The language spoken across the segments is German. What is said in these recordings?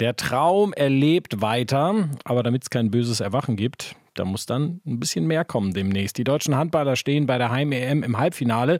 Der Traum erlebt weiter, aber damit es kein böses Erwachen gibt, da muss dann ein bisschen mehr kommen demnächst. Die deutschen Handballer stehen bei der Heim-EM im Halbfinale.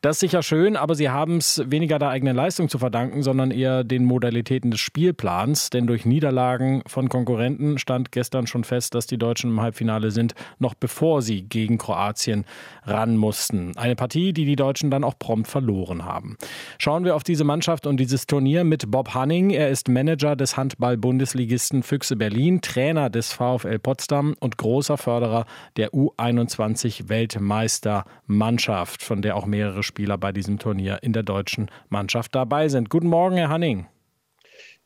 Das ist sicher schön, aber sie haben es weniger der eigenen Leistung zu verdanken, sondern eher den Modalitäten des Spielplans. Denn durch Niederlagen von Konkurrenten stand gestern schon fest, dass die Deutschen im Halbfinale sind, noch bevor sie gegen Kroatien ran mussten. Eine Partie, die die Deutschen dann auch prompt verloren haben. Schauen wir auf diese Mannschaft und dieses Turnier mit Bob Hanning. Er ist Manager des Handball-Bundesligisten Füchse Berlin, Trainer des VfL Potsdam und großer Förderer der U21-Weltmeistermannschaft, von der auch mehrere Spieler bei diesem Turnier in der deutschen Mannschaft dabei sind. Guten Morgen, Herr Hanning.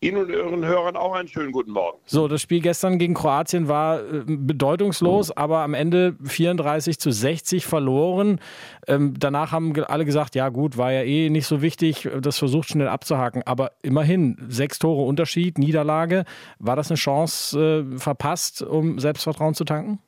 Ihnen und Ihren Hörern auch einen schönen guten Morgen. So, das Spiel gestern gegen Kroatien war äh, bedeutungslos, aber am Ende 34 zu 60 verloren. Ähm, danach haben alle gesagt, ja gut, war ja eh nicht so wichtig, das versucht schnell abzuhaken. Aber immerhin, sechs Tore Unterschied, Niederlage. War das eine Chance äh, verpasst, um Selbstvertrauen zu tanken?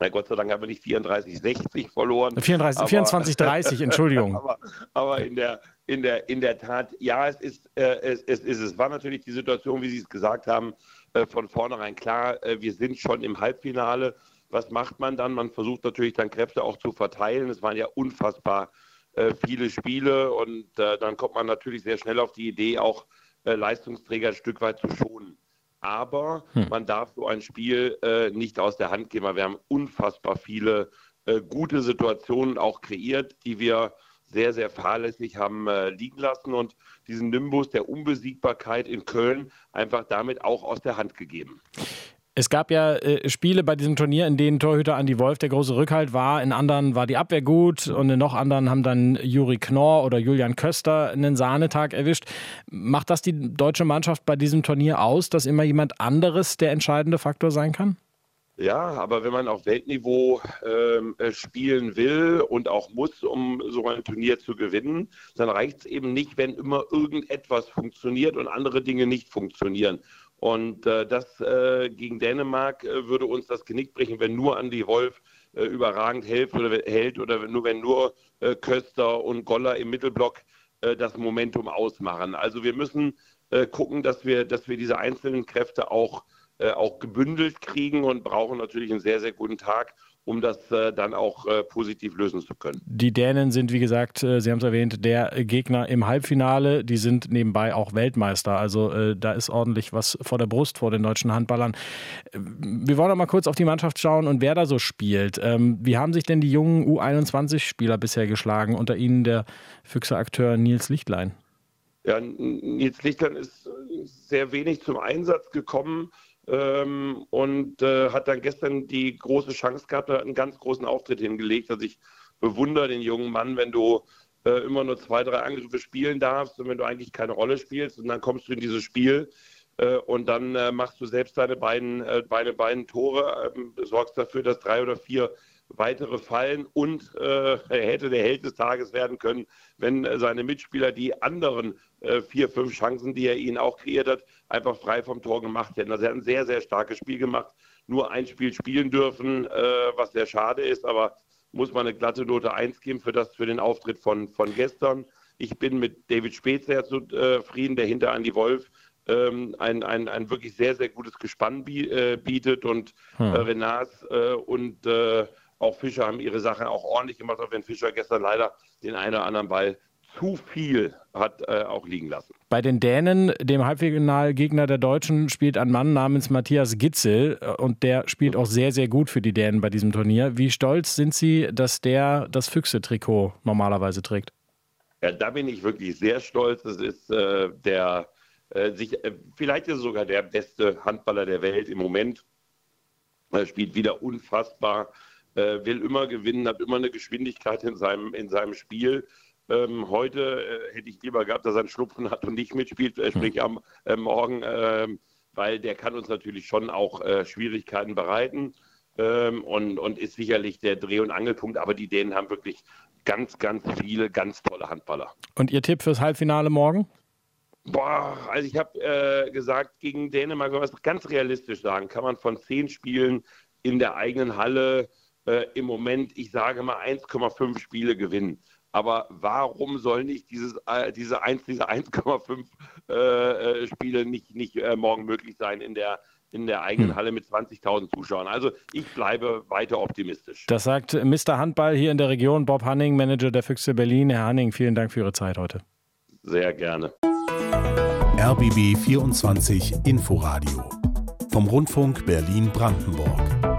Na Gott sei Dank haben wir nicht 34, 60 verloren. 34, 24, 30, Entschuldigung. aber, aber, in, der, in, der, in der Tat, ja, es ist, äh, es, es, es, es war natürlich die Situation, wie Sie es gesagt haben, äh, von vornherein klar, äh, wir sind schon im Halbfinale. Was macht man dann? Man versucht natürlich dann Kräfte auch zu verteilen. Es waren ja unfassbar äh, viele Spiele und äh, dann kommt man natürlich sehr schnell auf die Idee, auch äh, Leistungsträger ein Stück weit zu schonen aber hm. man darf so ein Spiel äh, nicht aus der Hand geben. Wir haben unfassbar viele äh, gute Situationen auch kreiert, die wir sehr, sehr fahrlässig haben äh, liegen lassen und diesen Nimbus der Unbesiegbarkeit in Köln einfach damit auch aus der Hand gegeben. Es gab ja äh, Spiele bei diesem Turnier, in denen Torhüter Andi Wolf der große Rückhalt war. In anderen war die Abwehr gut und in noch anderen haben dann Juri Knorr oder Julian Köster einen Sahnetag erwischt. Macht das die deutsche Mannschaft bei diesem Turnier aus, dass immer jemand anderes der entscheidende Faktor sein kann? Ja, aber wenn man auf Weltniveau ähm, äh, spielen will und auch muss, um so ein Turnier zu gewinnen, dann reicht es eben nicht, wenn immer irgendetwas funktioniert und andere Dinge nicht funktionieren. Und äh, das äh, gegen Dänemark äh, würde uns das Genick brechen, wenn nur Andy Wolf äh, überragend hält oder, hält oder nur, wenn nur äh, Köster und Goller im Mittelblock äh, das Momentum ausmachen. Also wir müssen gucken, dass wir, dass wir diese einzelnen Kräfte auch, auch gebündelt kriegen und brauchen natürlich einen sehr, sehr guten Tag, um das äh, dann auch äh, positiv lösen zu können. Die Dänen sind, wie gesagt, äh, Sie haben es erwähnt, der Gegner im Halbfinale. Die sind nebenbei auch Weltmeister. Also äh, da ist ordentlich was vor der Brust vor den deutschen Handballern. Äh, wir wollen noch mal kurz auf die Mannschaft schauen und wer da so spielt. Ähm, wie haben sich denn die jungen U21-Spieler bisher geschlagen? Unter ihnen der Füchse-Akteur Nils Lichtlein. Ja, Nils Lichtlein ist sehr wenig zum Einsatz gekommen ähm, und äh, hat dann gestern die große Chance gehabt, einen ganz großen Auftritt hingelegt. Also ich bewundere den jungen Mann, wenn du äh, immer nur zwei, drei Angriffe spielen darfst und wenn du eigentlich keine Rolle spielst und dann kommst du in dieses Spiel äh, und dann äh, machst du selbst deine beiden, äh, deine beiden Tore, ähm, sorgst dafür, dass drei oder vier weitere fallen und äh, er hätte der Held des Tages werden können, wenn äh, seine Mitspieler die anderen äh, vier, fünf Chancen, die er ihnen auch kreiert hat, einfach frei vom Tor gemacht hätten. Also er hat ein sehr, sehr starkes Spiel gemacht, nur ein Spiel spielen dürfen, äh, was sehr schade ist, aber muss man eine glatte Note 1 geben für, das, für den Auftritt von, von gestern. Ich bin mit David Speth sehr zufrieden, der hinter Andy Wolf ähm, ein, ein, ein wirklich sehr, sehr gutes Gespann äh, bietet und hm. Renars und auch Fischer haben ihre Sache auch ordentlich gemacht, auch wenn Fischer gestern leider den einen oder anderen Ball zu viel hat äh, auch liegen lassen. Bei den Dänen, dem Halbfinalgegner der Deutschen, spielt ein Mann namens Matthias Gitzel äh, und der spielt auch sehr, sehr gut für die Dänen bei diesem Turnier. Wie stolz sind Sie, dass der das Füchse-Trikot normalerweise trägt? Ja, da bin ich wirklich sehr stolz. Das ist äh, der, äh, sich, äh, vielleicht ist sogar der beste Handballer der Welt im Moment. Er spielt wieder unfassbar äh, will immer gewinnen, hat immer eine Geschwindigkeit in seinem, in seinem Spiel. Ähm, heute äh, hätte ich lieber gehabt, dass er einen Schnupfen hat und nicht mitspielt, äh, sprich hm. am äh, Morgen, ähm, weil der kann uns natürlich schon auch äh, Schwierigkeiten bereiten ähm, und, und ist sicherlich der Dreh- und Angelpunkt. Aber die Dänen haben wirklich ganz, ganz viele ganz tolle Handballer. Und Ihr Tipp fürs Halbfinale morgen? Boah, also ich habe äh, gesagt, gegen Dänemark, wenn wir es ganz realistisch sagen, kann man von zehn Spielen in der eigenen Halle äh, im Moment, ich sage mal, 1,5 Spiele gewinnen. Aber warum soll nicht dieses, äh, diese 1, diese 1,5 äh, äh, Spiele nicht, nicht äh, morgen möglich sein in der in der eigenen hm. Halle mit 20.000 Zuschauern. Also ich bleibe weiter optimistisch. Das sagt Mr. Handball hier in der Region, Bob Hanning, Manager der Füchse Berlin. Herr Hanning, vielen Dank für Ihre Zeit heute. Sehr gerne. RBB 24 Inforadio vom Rundfunk Berlin-Brandenburg.